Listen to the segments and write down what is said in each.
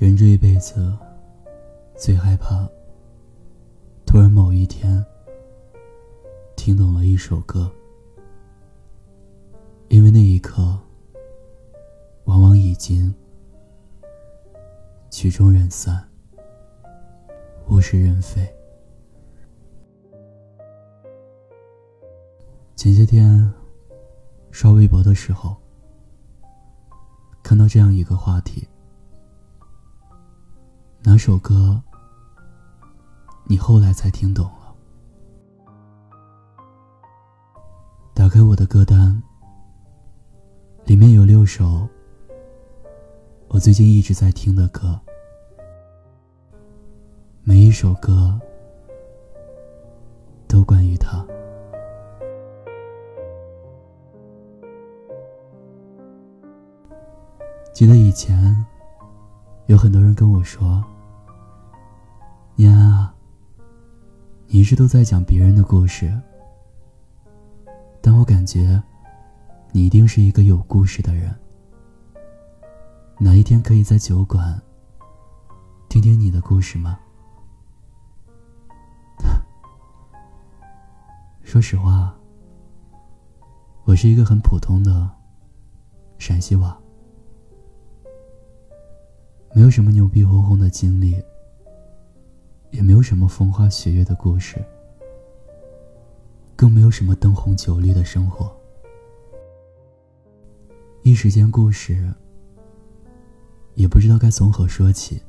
人这一辈子，最害怕突然某一天听懂了一首歌，因为那一刻，往往已经曲终人散，物是人非。前些天刷微博的时候，看到这样一个话题。哪首歌，你后来才听懂了？打开我的歌单，里面有六首我最近一直在听的歌，每一首歌都关于他。记得以前。有很多人跟我说：“念安啊，你一直都在讲别人的故事，但我感觉你一定是一个有故事的人。哪一天可以在酒馆听听你的故事吗？” 说实话，我是一个很普通的陕西娃。没有什么牛逼哄哄的经历，也没有什么风花雪月的故事，更没有什么灯红酒绿的生活。一时间，故事也不知道该从何说起。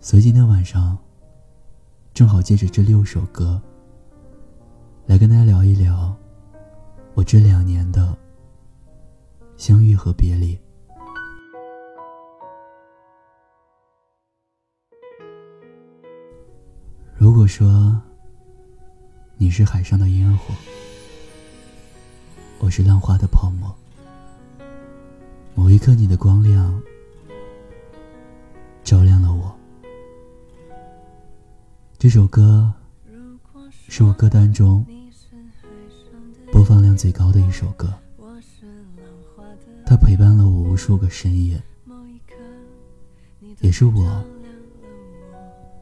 所以今天晚上，正好借着这六首歌，来跟大家聊一聊我这两年的相遇和别离。说你是海上的烟火，我是浪花的泡沫，某一刻你的光亮照亮了我。这首歌是我歌单中播放量最高的一首歌，它陪伴了我无数个深夜，也是我。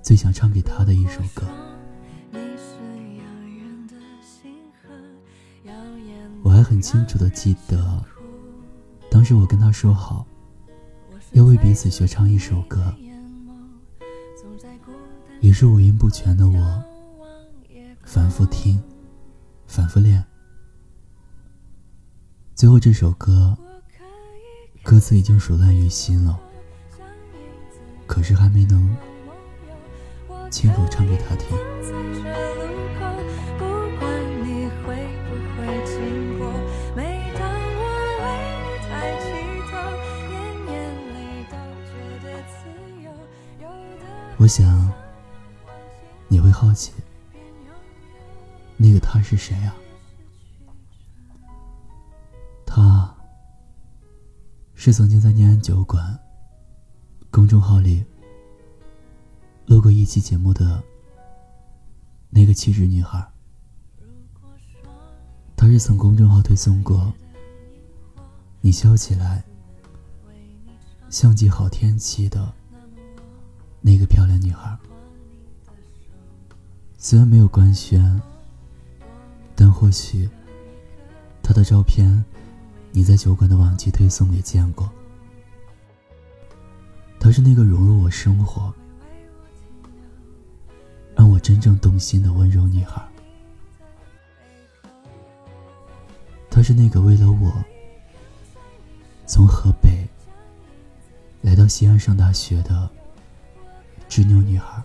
最想唱给他的一首歌，我还很清楚的记得，当时我跟他说好，要为彼此学唱一首歌。于是五音不全的我，反复听，反复练，最后这首歌，歌词已经熟烂于心了，可是还没能。清楚唱给他听。我想你会好奇，那个他是谁啊？他是曾经在念安酒馆公众号里。录过一期节目的那个气质女孩，她是从公众号推送过“你笑起来像极好天气”的那个漂亮女孩。虽然没有官宣，但或许她的照片你在酒馆的往期推送里见过。她是那个融入我生活。真正动心的温柔女孩，她是那个为了我从河北来到西安上大学的执拗女孩，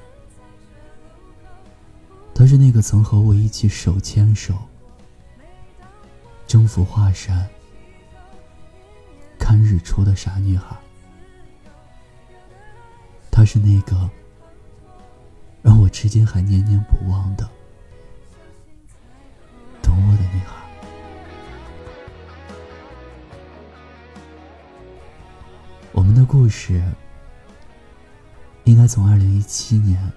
她是那个曾和我一起手牵手征服华山、看日出的傻女孩，她是那个。至今还念念不忘的，懂我的女孩。我们的故事应该从二零一七年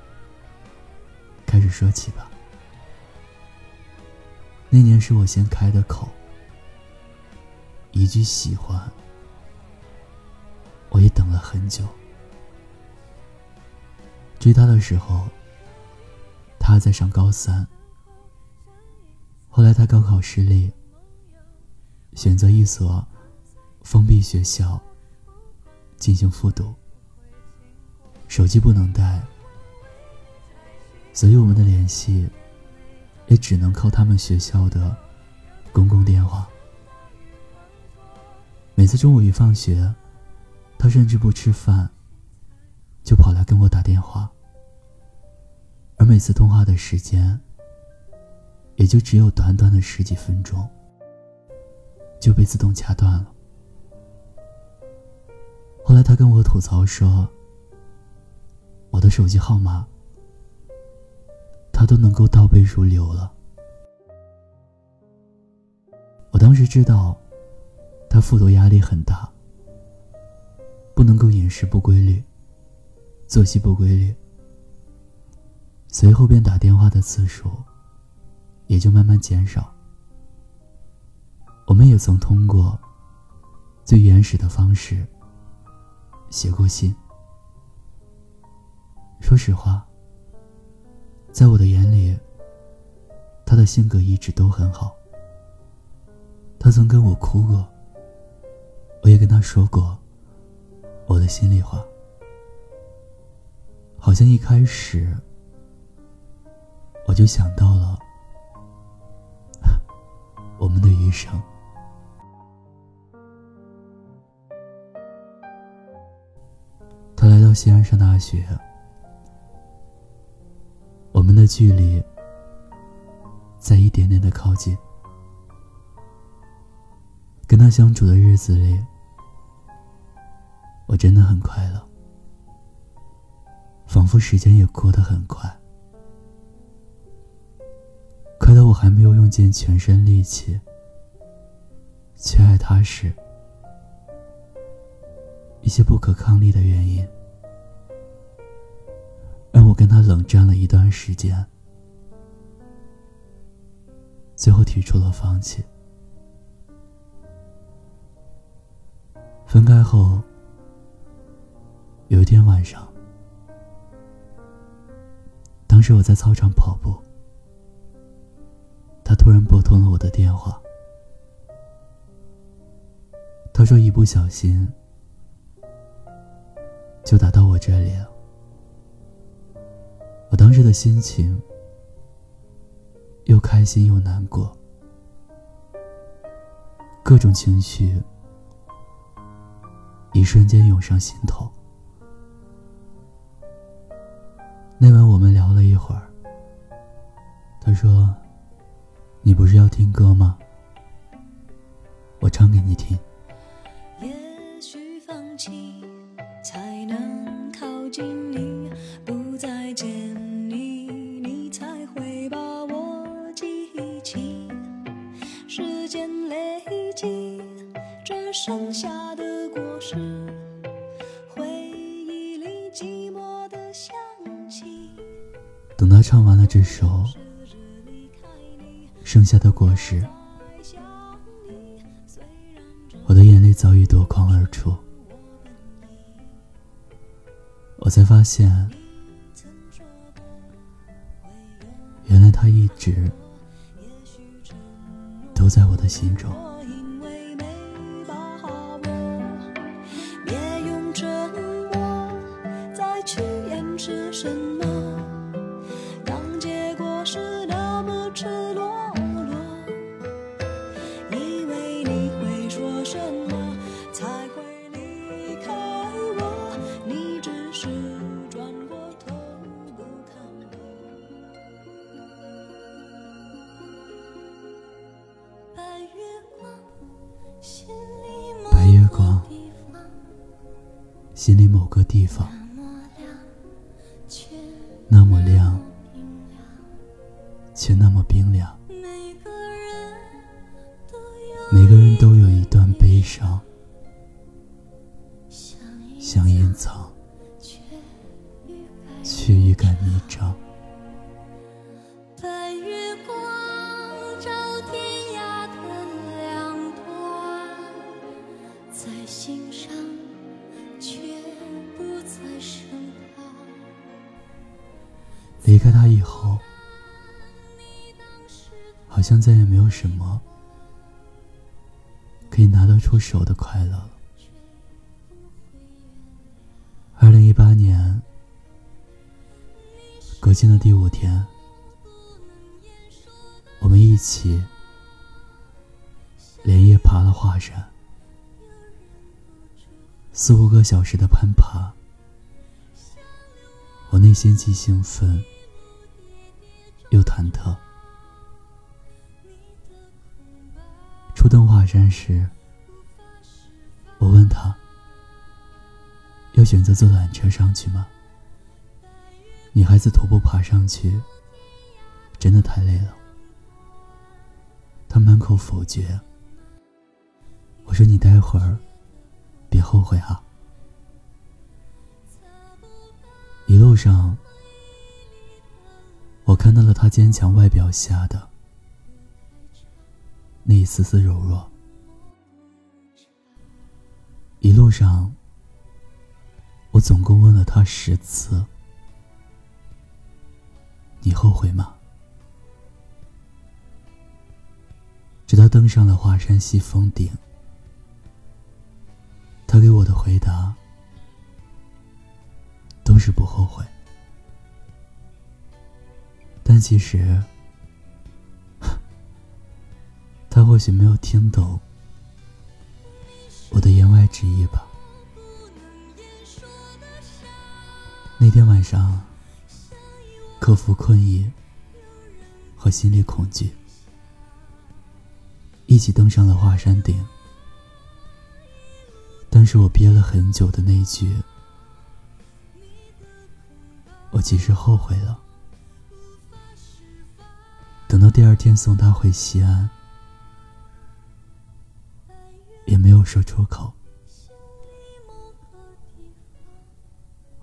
开始说起吧。那年是我先开的口，一句喜欢，我也等了很久。追他的时候，他在上高三。后来他高考失利，选择一所封闭学校进行复读。手机不能带，所以我们的联系也只能靠他们学校的公共电话。每次中午一放学，他甚至不吃饭，就跑来跟我打电话。而每次通话的时间，也就只有短短的十几分钟，就被自动掐断了。后来他跟我吐槽说：“我的手机号码，他都能够倒背如流了。”我当时知道，他复读压力很大，不能够饮食不规律，作息不规律。随后便打电话的次数也就慢慢减少。我们也曾通过最原始的方式写过信。说实话，在我的眼里，他的性格一直都很好。他曾跟我哭过，我也跟他说过我的心里话。好像一开始。我就想到了我们的余生。他来到西安上大学，我们的距离在一点点的靠近。跟他相处的日子里，我真的很快乐，仿佛时间也过得很快。还没有用尽全身力气去爱他时，一些不可抗力的原因，让我跟他冷战了一段时间，最后提出了放弃。分开后，有一天晚上，当时我在操场跑步。突然拨通了我的电话。他说：“一不小心就打到我这里了。”我当时的心情又开心又难过，各种情绪一瞬间涌上心头。那晚我们聊了一会儿，他说。你不是要听歌吗？我唱给你听。也许放弃才能靠近你，不再见你，你才会把我记起。时间累积，这剩下的果实，回忆里寂寞的香气。等他唱完了这首。下的果实，我的眼泪早已夺眶而出。我才发现，原来他一直都在我的心中。某个地方，以拿得出手的快乐了。二零一八年国庆的第五天，我们一起连夜爬了华山，四五个小时的攀爬，我内心既兴奋。又忐忑。初登华山时，我问他：“要选择坐缆车上去吗？女孩子徒步爬上去，真的太累了。”他满口否决。我说：“你待会儿别后悔啊！”一路上。我看到了他坚强外表下的那一丝丝柔弱。一路上，我总共问了他十次：“你后悔吗？”直到登上了华山西峰顶，他给我的回答都是不后悔。但其实，他或许没有听懂言外之意吧。那天晚上，克服困意和心理恐惧，一起登上了华山顶。但是我憋了很久的那句，我其实后悔了。等到第二天送他回西安，也没有说出口。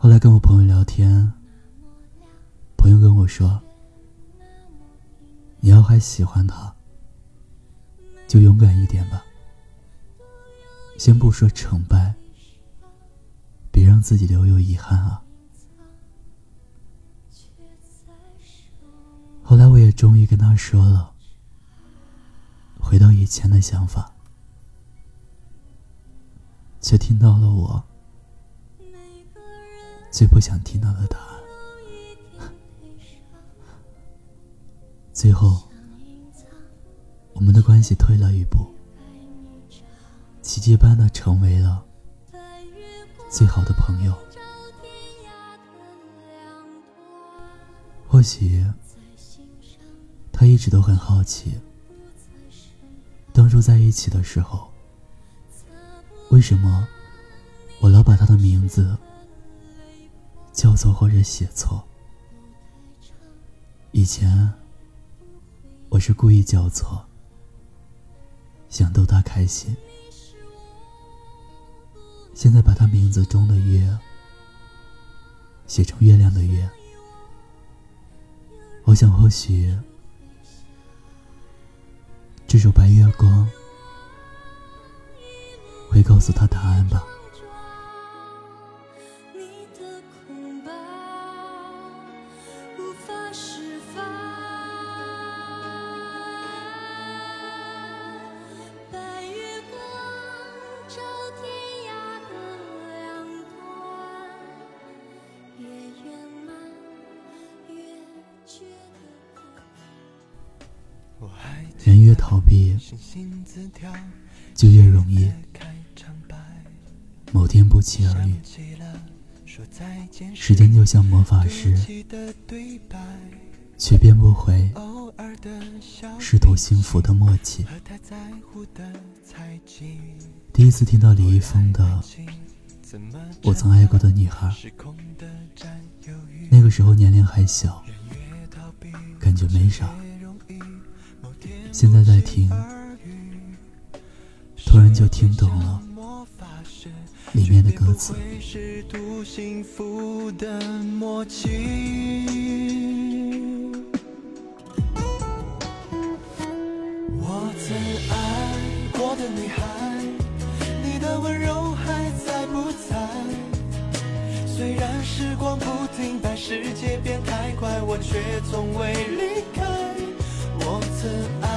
后来跟我朋友聊天，朋友跟我说：“你要还喜欢他，就勇敢一点吧。先不说成败，别让自己留有遗憾啊。”后来我也终于跟他说了，回到以前的想法，却听到了我最不想听到的答案。最后，我们的关系退了一步，奇迹般的成为了最好的朋友。或许。他一直都很好奇，当初在一起的时候，为什么我老把他的名字叫错或者写错？以前我是故意叫错，想逗他开心。现在把他名字中的“月”写成月亮的“月”，我想或许。这首《白月光》会告诉他答案吧。就越容易某天不期而遇。时间就像魔法师，却变不回试图幸福的默契。第一次听到李易峰的《我曾爱过的女孩》，那个时候年龄还小，感觉没啥。现在在听，突然就听懂了里面的歌词。我曾爱过的女孩，你的温柔还在不在？虽然时光不停摆，世界变太快。快，我却从未离开。我曾爱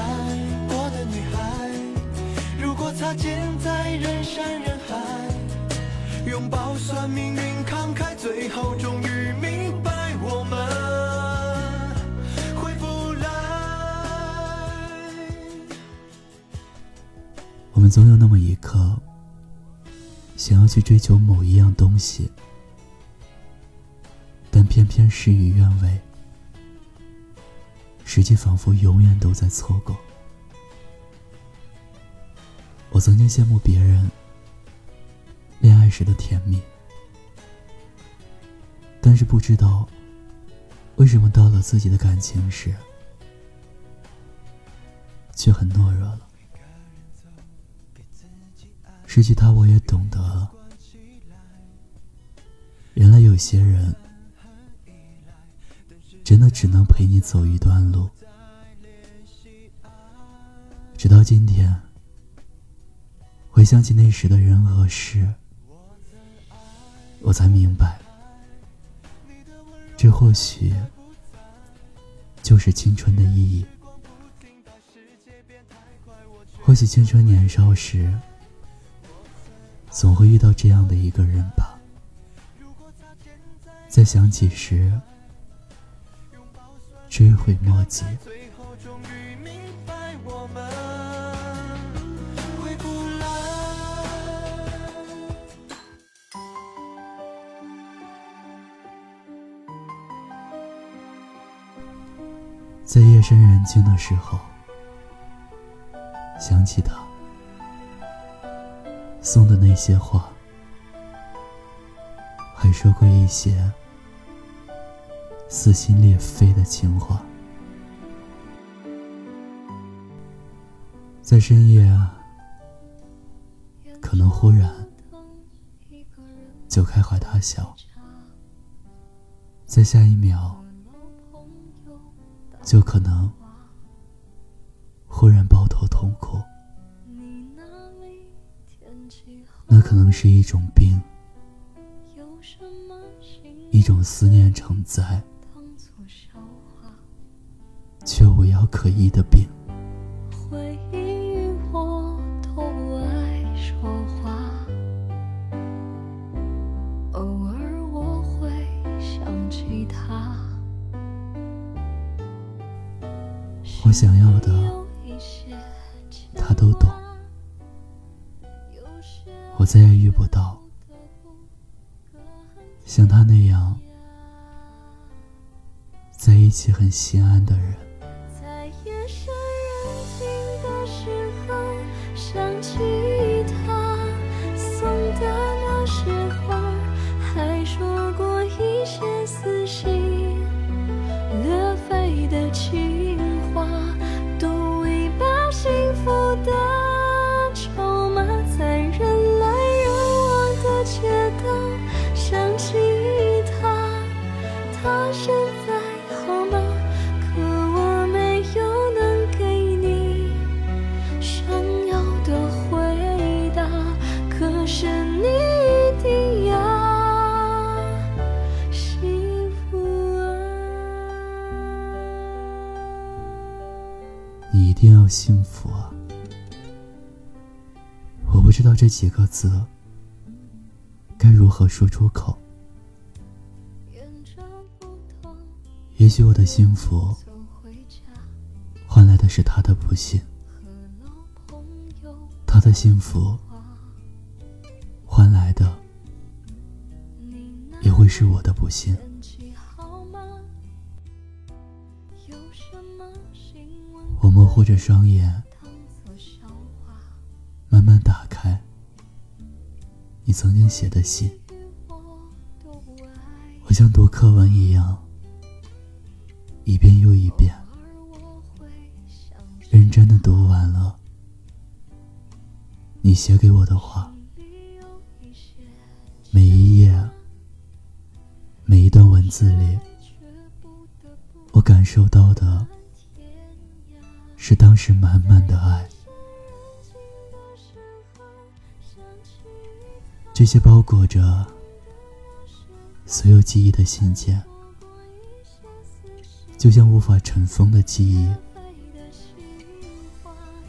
擦肩在人山人海，拥抱算命运慷慨，最后终于明白我们回不来。我们总有那么一刻，想要去追求某一样东西，但偏偏事与愿违，实际仿佛永远都在错过。我曾经羡慕别人恋爱时的甜蜜，但是不知道为什么到了自己的感情时，却很懦弱了。失去他，我也懂得，原来有些人真的只能陪你走一段路。直到今天，回想起那时的人和事，我才明白，这或许就是青春的意义。或许青春年少时。总会遇到这样的一个人吧，在想起时，追悔莫及。在夜深人静的时候，想起他送的那些话，还说过一些撕心裂肺的情话。在深夜啊，可能忽然就开怀大笑，在下一秒就可能忽然抱头痛哭。那可能是一种病，一种思念成灾却无药可医的病。我想要的，他都懂，我再也遇不到像他那样在一起很心安的人。几个字该如何说出口。也许我的幸福，换来的是他的不幸，他的幸福，换来的也会是我的不幸。我模糊着双眼，慢慢打开你曾经写的信，我像读课文一样，一遍又一遍，认真的读完了你写给我的话，每一页，每一段文字里，我感受到的。是当时满满的爱。这些包裹着所有记忆的信件，就像无法尘封的记忆，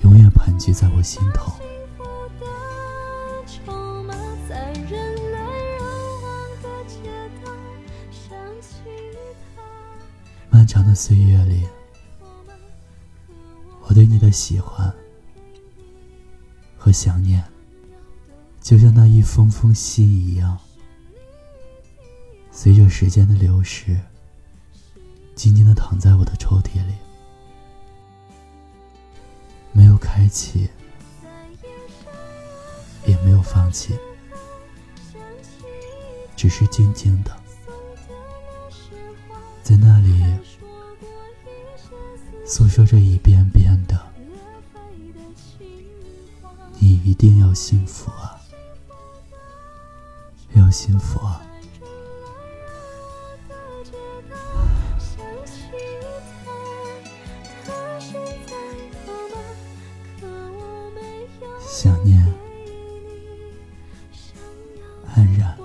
永远盘踞在我心头。漫长的岁月里，我对你的喜欢和想念，就像那一封封信一样，随着时间的流逝，静静的躺在我的抽屉里，没有开启，也没有放弃，只是静静的。在那里诉说着一遍遍的，你一定要幸福啊，可心福啊想念安然。